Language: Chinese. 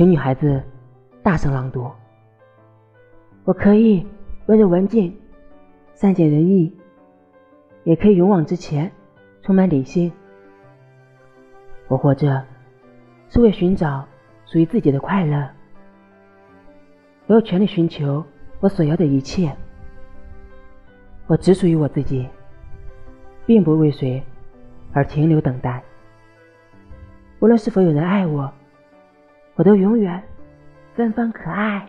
请女孩子大声朗读。我可以温柔文静、善解人意，也可以勇往直前、充满理性。我活着是为寻找属于自己的快乐。我有权利寻求我所要的一切。我只属于我自己，并不为谁而停留等待。无论是否有人爱我，我都永远芬芳可爱。